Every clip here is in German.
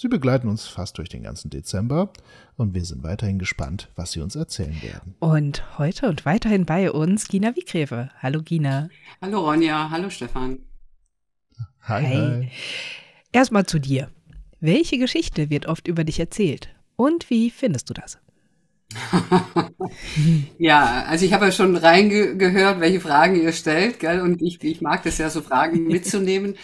Sie begleiten uns fast durch den ganzen Dezember und wir sind weiterhin gespannt, was sie uns erzählen werden. Und heute und weiterhin bei uns Gina Wiegreve. Hallo Gina. Hallo Ronja, hallo Stefan. Hi, hi. hi. Erstmal zu dir. Welche Geschichte wird oft über dich erzählt? Und wie findest du das? ja, also ich habe ja schon reingehört, welche Fragen ihr stellt, gell? Und ich, ich mag das ja so Fragen mitzunehmen.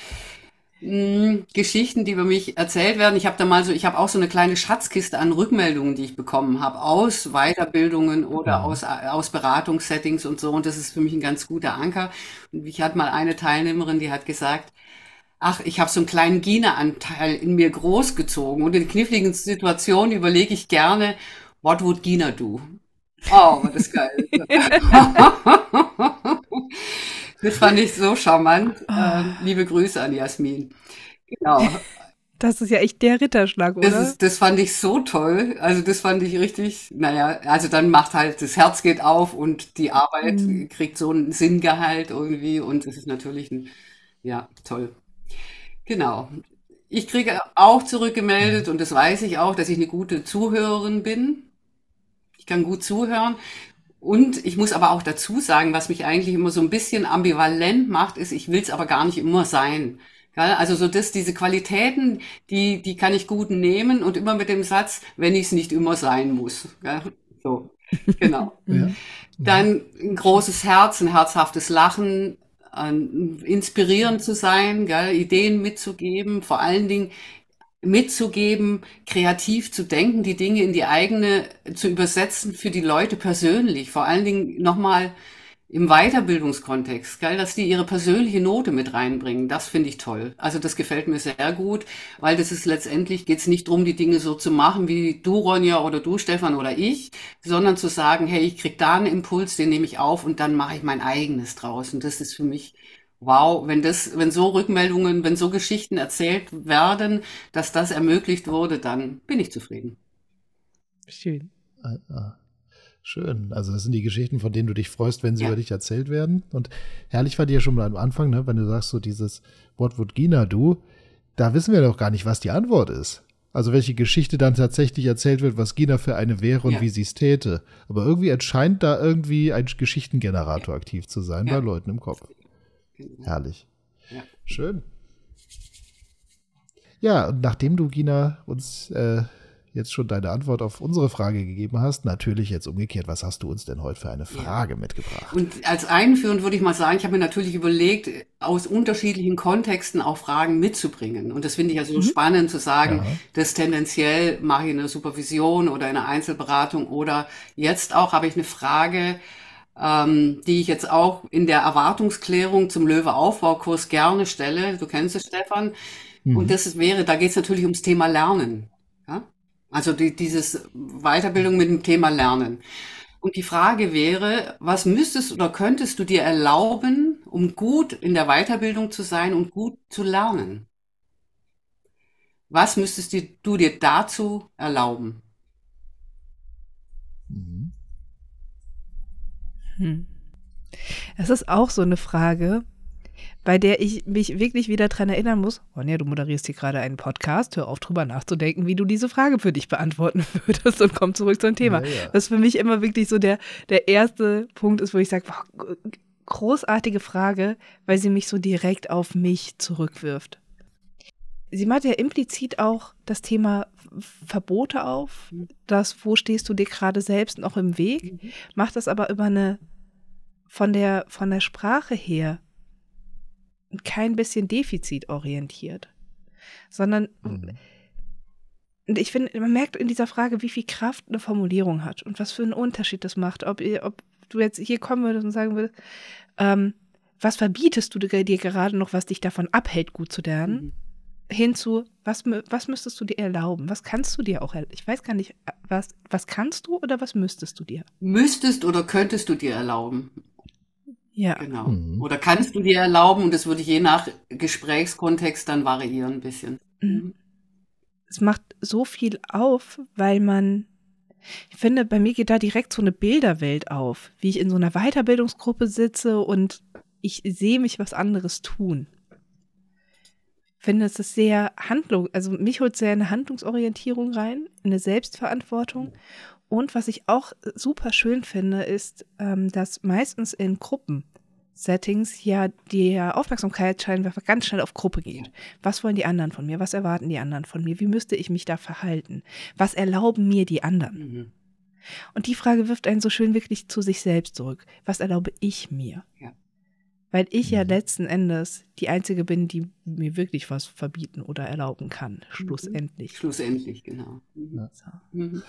Hm, Geschichten, die über mich erzählt werden. Ich habe da mal so, ich habe auch so eine kleine Schatzkiste an Rückmeldungen, die ich bekommen habe aus Weiterbildungen oder mhm. aus, aus Beratungssettings und so. Und das ist für mich ein ganz guter Anker. Und ich hatte mal eine Teilnehmerin, die hat gesagt, ach, ich habe so einen kleinen Gina-Anteil in mir großgezogen. Und in kniffligen Situationen überlege ich gerne, what would Gina do? Oh, das ist geil. Das fand ich so charmant. Oh. Ähm, liebe Grüße an Jasmin. Genau. Das ist ja echt der Ritterschlag, oder? Das, ist, das fand ich so toll. Also das fand ich richtig, naja, also dann macht halt, das Herz geht auf und die Arbeit mhm. kriegt so einen Sinngehalt irgendwie und es ist natürlich ein, ja, toll. Genau. Ich kriege auch zurückgemeldet und das weiß ich auch, dass ich eine gute Zuhörerin bin. Ich kann gut zuhören und ich muss aber auch dazu sagen, was mich eigentlich immer so ein bisschen ambivalent macht, ist, ich will es aber gar nicht immer sein. Also so das, diese Qualitäten, die, die kann ich gut nehmen und immer mit dem Satz, wenn ich es nicht immer sein muss. So, genau. ja. Dann ein großes Herz, ein herzhaftes Lachen, inspirierend zu sein, gell, Ideen mitzugeben, vor allen Dingen mitzugeben, kreativ zu denken, die Dinge in die eigene zu übersetzen für die Leute persönlich. Vor allen Dingen nochmal im Weiterbildungskontext, geil, dass die ihre persönliche Note mit reinbringen. Das finde ich toll. Also das gefällt mir sehr gut, weil das ist letztendlich geht es nicht darum, die Dinge so zu machen wie du Ronja oder du Stefan oder ich, sondern zu sagen, hey, ich krieg da einen Impuls, den nehme ich auf und dann mache ich mein eigenes draus. Und das ist für mich wow, wenn das, wenn so Rückmeldungen, wenn so Geschichten erzählt werden, dass das ermöglicht wurde, dann bin ich zufrieden. Schön. Ah, ah. Schön. Also das sind die Geschichten, von denen du dich freust, wenn sie ja. über dich erzählt werden. Und herrlich war dir schon mal am Anfang, ne, wenn du sagst so dieses What would Gina do? Da wissen wir doch gar nicht, was die Antwort ist. Also welche Geschichte dann tatsächlich erzählt wird, was Gina für eine wäre und ja. wie sie es täte. Aber irgendwie erscheint da irgendwie ein Geschichtengenerator aktiv zu sein ja. bei Leuten im Kopf. Herrlich. Ja. Schön. Ja, und nachdem du, Gina, uns äh, jetzt schon deine Antwort auf unsere Frage gegeben hast, natürlich jetzt umgekehrt, was hast du uns denn heute für eine Frage ja. mitgebracht? Und als einführend würde ich mal sagen, ich habe mir natürlich überlegt, aus unterschiedlichen Kontexten auch Fragen mitzubringen. Und das finde ich ja so mhm. spannend zu sagen, ja. dass tendenziell mache ich eine Supervision oder eine Einzelberatung oder jetzt auch habe ich eine Frage, ähm, die ich jetzt auch in der Erwartungsklärung zum Löwe-Aufbaukurs gerne stelle. Du kennst es, Stefan. Mhm. Und das wäre, da geht es natürlich ums Thema Lernen. Ja? Also die, dieses Weiterbildung mit dem Thema Lernen. Und die Frage wäre, was müsstest oder könntest du dir erlauben, um gut in der Weiterbildung zu sein und gut zu lernen? Was müsstest du dir dazu erlauben? Hm. Es ist auch so eine Frage, bei der ich mich wirklich wieder dran erinnern muss. Ronja, du moderierst hier gerade einen Podcast. Hör auf, drüber nachzudenken, wie du diese Frage für dich beantworten würdest und komm zurück zum Thema. Ja. Das für mich immer wirklich so der, der erste Punkt ist, wo ich sage, großartige Frage, weil sie mich so direkt auf mich zurückwirft. Sie macht ja implizit auch das Thema Verbote auf, mhm. das, wo stehst du dir gerade selbst noch im Weg, mhm. macht das aber über eine, von der, von der Sprache her, kein bisschen defizitorientiert, sondern mhm. Und ich finde, man merkt in dieser Frage, wie viel Kraft eine Formulierung hat und was für einen Unterschied das macht. Ob, ob du jetzt hier kommen würdest und sagen würdest, ähm, was verbietest du dir gerade noch, was dich davon abhält, gut zu lernen? Mhm hinzu, was, was müsstest du dir erlauben? Was kannst du dir auch erlauben? Ich weiß gar nicht, was, was kannst du oder was müsstest du dir? Müsstest oder könntest du dir erlauben? Ja. Genau. Mhm. Oder kannst du dir erlauben, und das würde je nach Gesprächskontext dann variieren ein bisschen. Mhm. mhm. Es macht so viel auf, weil man, ich finde, bei mir geht da direkt so eine Bilderwelt auf, wie ich in so einer Weiterbildungsgruppe sitze und ich sehe mich was anderes tun finde, es ist sehr Handlung, also mich holt sehr eine Handlungsorientierung rein, eine Selbstverantwortung. Und was ich auch super schön finde, ist, ähm, dass meistens in Gruppensettings ja die Aufmerksamkeit scheinbar ganz schnell auf Gruppe geht. Was wollen die anderen von mir? Was erwarten die anderen von mir? Wie müsste ich mich da verhalten? Was erlauben mir die anderen? Mhm. Und die Frage wirft einen so schön wirklich zu sich selbst zurück. Was erlaube ich mir? Ja weil ich ja mhm. letzten Endes die Einzige bin, die mir wirklich was verbieten oder erlauben kann, schlussendlich. Mhm. Schlussendlich, genau. Mhm. Ja. So.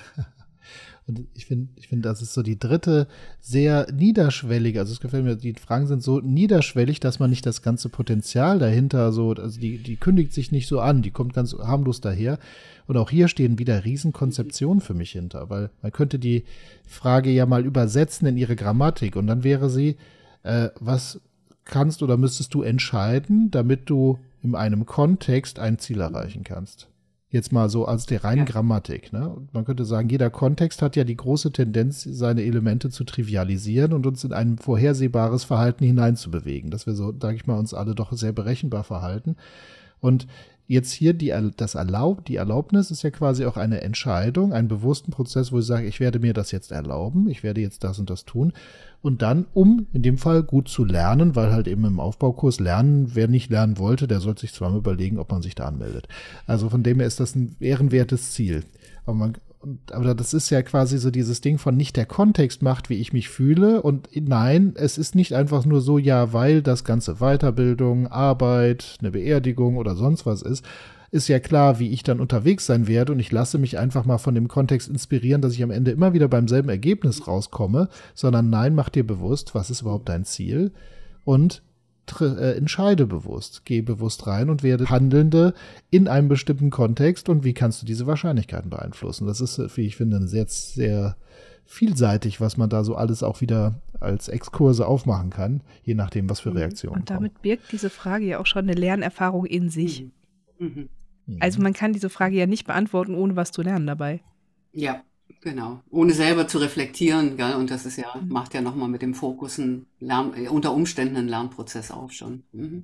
Und ich finde, ich finde, das ist so die dritte sehr niederschwellige, also es gefällt mir, die Fragen sind so niederschwellig, dass man nicht das ganze Potenzial dahinter so, also die, die kündigt sich nicht so an, die kommt ganz harmlos daher. Und auch hier stehen wieder Riesenkonzeptionen für mich hinter, weil man könnte die Frage ja mal übersetzen in ihre Grammatik und dann wäre sie, äh, was kannst oder müsstest du entscheiden, damit du in einem Kontext ein Ziel erreichen kannst. Jetzt mal so als der reinen ja. Grammatik. Ne? Man könnte sagen, jeder Kontext hat ja die große Tendenz, seine Elemente zu trivialisieren und uns in ein vorhersehbares Verhalten hineinzubewegen, dass wir so, sage ich mal, uns alle doch sehr berechenbar verhalten. Und jetzt hier die, das Erlaub, die Erlaubnis ist ja quasi auch eine Entscheidung, einen bewussten Prozess, wo ich sage, ich werde mir das jetzt erlauben, ich werde jetzt das und das tun. Und dann, um in dem Fall gut zu lernen, weil halt eben im Aufbaukurs lernen, wer nicht lernen wollte, der sollte sich zweimal überlegen, ob man sich da anmeldet. Also von dem her ist das ein ehrenwertes Ziel. Aber man, aber das ist ja quasi so dieses Ding von nicht der Kontext macht, wie ich mich fühle. Und nein, es ist nicht einfach nur so, ja, weil das ganze Weiterbildung, Arbeit, eine Beerdigung oder sonst was ist, ist ja klar, wie ich dann unterwegs sein werde. Und ich lasse mich einfach mal von dem Kontext inspirieren, dass ich am Ende immer wieder beim selben Ergebnis rauskomme, sondern nein, mach dir bewusst, was ist überhaupt dein Ziel? Und entscheide bewusst, geh bewusst rein und werde Handelnde in einem bestimmten Kontext und wie kannst du diese Wahrscheinlichkeiten beeinflussen. Das ist, wie ich finde, sehr, sehr vielseitig, was man da so alles auch wieder als Exkurse aufmachen kann, je nachdem, was für mhm. Reaktionen Und damit kommen. birgt diese Frage ja auch schon eine Lernerfahrung in sich. Mhm. Mhm. Also man kann diese Frage ja nicht beantworten, ohne was zu lernen dabei. Ja, genau. Ohne selber zu reflektieren, gell? Und das ist ja, macht ja nochmal mit dem Fokus einen Lern, äh, unter Umständen einen Lernprozess auf schon. Mhm.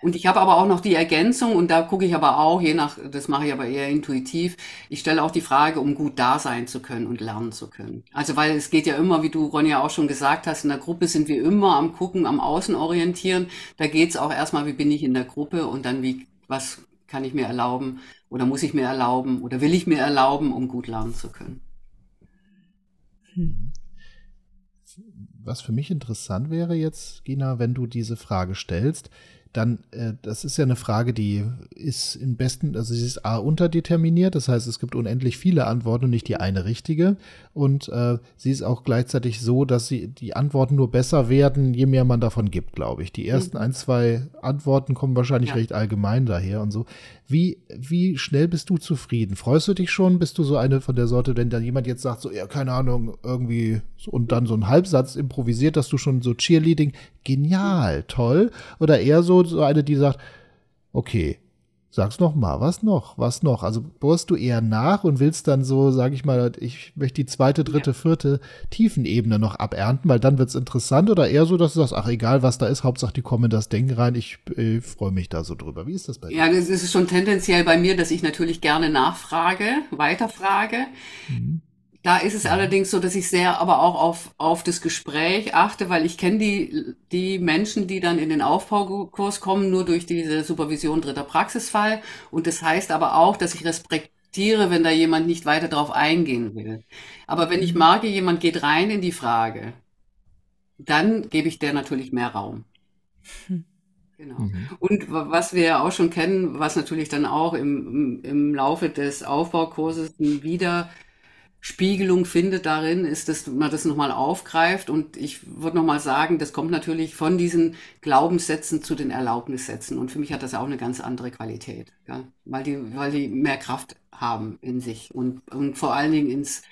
Und ich habe aber auch noch die Ergänzung, und da gucke ich aber auch, je nach, das mache ich aber eher intuitiv, ich stelle auch die Frage, um gut da sein zu können und lernen zu können. Also weil es geht ja immer, wie du Ronja auch schon gesagt hast, in der Gruppe sind wir immer am Gucken, am Außen orientieren. Da geht es auch erstmal, wie bin ich in der Gruppe und dann wie, was kann ich mir erlauben oder muss ich mir erlauben oder will ich mir erlauben, um gut lernen zu können. Hm. Was für mich interessant wäre jetzt, Gina, wenn du diese Frage stellst, dann, äh, das ist ja eine Frage, die ist im besten, also sie ist A unterdeterminiert, das heißt, es gibt unendlich viele Antworten und nicht die eine richtige. Und äh, sie ist auch gleichzeitig so, dass sie die Antworten nur besser werden, je mehr man davon gibt, glaube ich. Die ersten mhm. ein, zwei Antworten kommen wahrscheinlich ja. recht allgemein daher und so. Wie, wie schnell bist du zufrieden? Freust du dich schon? Bist du so eine von der Sorte, wenn dann jemand jetzt sagt, so, ja, keine Ahnung, irgendwie, und dann so einen Halbsatz improvisiert, dass du schon so Cheerleading, genial, toll? Oder eher so, so eine, die sagt, okay, Sag's noch mal, was noch? Was noch? Also bohrst du eher nach und willst dann so, sag ich mal, ich möchte die zweite, dritte, vierte Tiefenebene noch abernten, weil dann wird's interessant oder eher so, dass du sagst, ach egal, was da ist, Hauptsache die kommen in das Denken rein, ich äh, freue mich da so drüber. Wie ist das bei dir? Ja, das ist schon tendenziell bei mir, dass ich natürlich gerne nachfrage, weiterfrage. Mhm. Da ist es ja. allerdings so, dass ich sehr aber auch auf, auf das Gespräch achte, weil ich kenne die, die Menschen, die dann in den Aufbaukurs kommen, nur durch diese Supervision dritter Praxisfall. Und das heißt aber auch, dass ich respektiere, wenn da jemand nicht weiter drauf eingehen will. Aber wenn ich mhm. merke, jemand geht rein in die Frage, dann gebe ich der natürlich mehr Raum. Hm. Genau. Mhm. Und was wir ja auch schon kennen, was natürlich dann auch im, im Laufe des Aufbaukurses wieder Spiegelung findet darin, ist, dass man das nochmal aufgreift. Und ich würde nochmal sagen, das kommt natürlich von diesen Glaubenssätzen zu den Erlaubnissätzen. Und für mich hat das auch eine ganz andere Qualität, ja? weil, die, weil die mehr Kraft haben in sich und, und vor allen Dingen ins,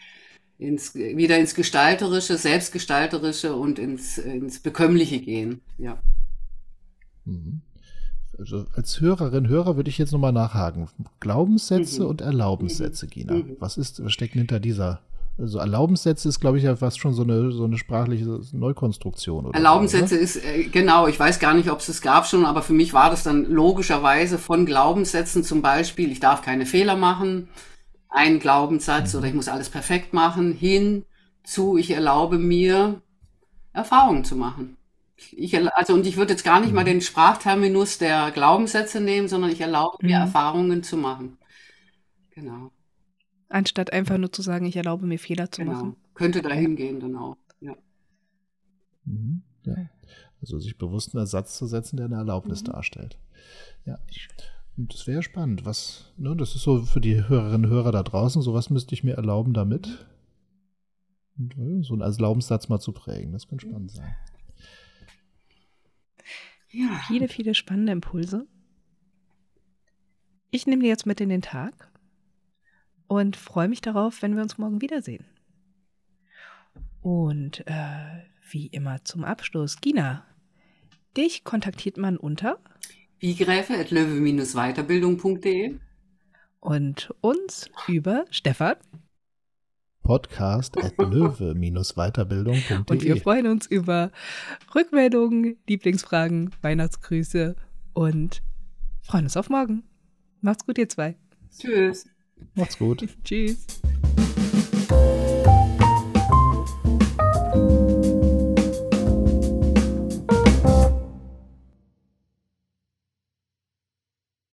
ins, wieder ins Gestalterische, Selbstgestalterische und ins, ins Bekömmliche gehen. Ja. Mhm. Also als Hörerin, Hörer würde ich jetzt nochmal nachhaken. Glaubenssätze mhm. und Erlaubenssätze, Gina. Mhm. Was ist, was steckt hinter dieser? Also Erlaubenssätze ist, glaube ich, ja fast schon so eine, so eine sprachliche Neukonstruktion. Oder Erlaubenssätze so, ist, äh, genau, ich weiß gar nicht, ob es es gab schon, aber für mich war das dann logischerweise von Glaubenssätzen zum Beispiel, ich darf keine Fehler machen, ein Glaubenssatz mhm. oder ich muss alles perfekt machen, hin zu, ich erlaube mir, Erfahrungen zu machen. Ich, also, und ich würde jetzt gar nicht mal mhm. den Sprachterminus der Glaubenssätze nehmen, sondern ich erlaube mir, mhm. Erfahrungen zu machen. Genau. Anstatt einfach nur zu sagen, ich erlaube mir Fehler zu genau. machen. Könnte dahin gehen dann auch, ja. Mhm. ja. Also sich bewusst einen Ersatz zu setzen, der eine Erlaubnis mhm. darstellt. Ja. Und das wäre spannend. Was, ne, das ist so für die Hörerinnen und Hörer da draußen, so was müsste ich mir erlauben damit? So einen Glaubenssatz mal zu prägen. Das könnte spannend sein. Ja. Viele, viele spannende Impulse. Ich nehme die jetzt mit in den Tag und freue mich darauf, wenn wir uns morgen wiedersehen. Und äh, wie immer zum Abschluss, Gina, dich kontaktiert man unter wiegräfe.löwe-weiterbildung.de und uns über Stefan podcast at löwe-weiterbildung.de. Und wir freuen uns über Rückmeldungen, Lieblingsfragen, Weihnachtsgrüße und freuen uns auf morgen. Macht's gut, ihr zwei. Tschüss. Macht's gut. Tschüss.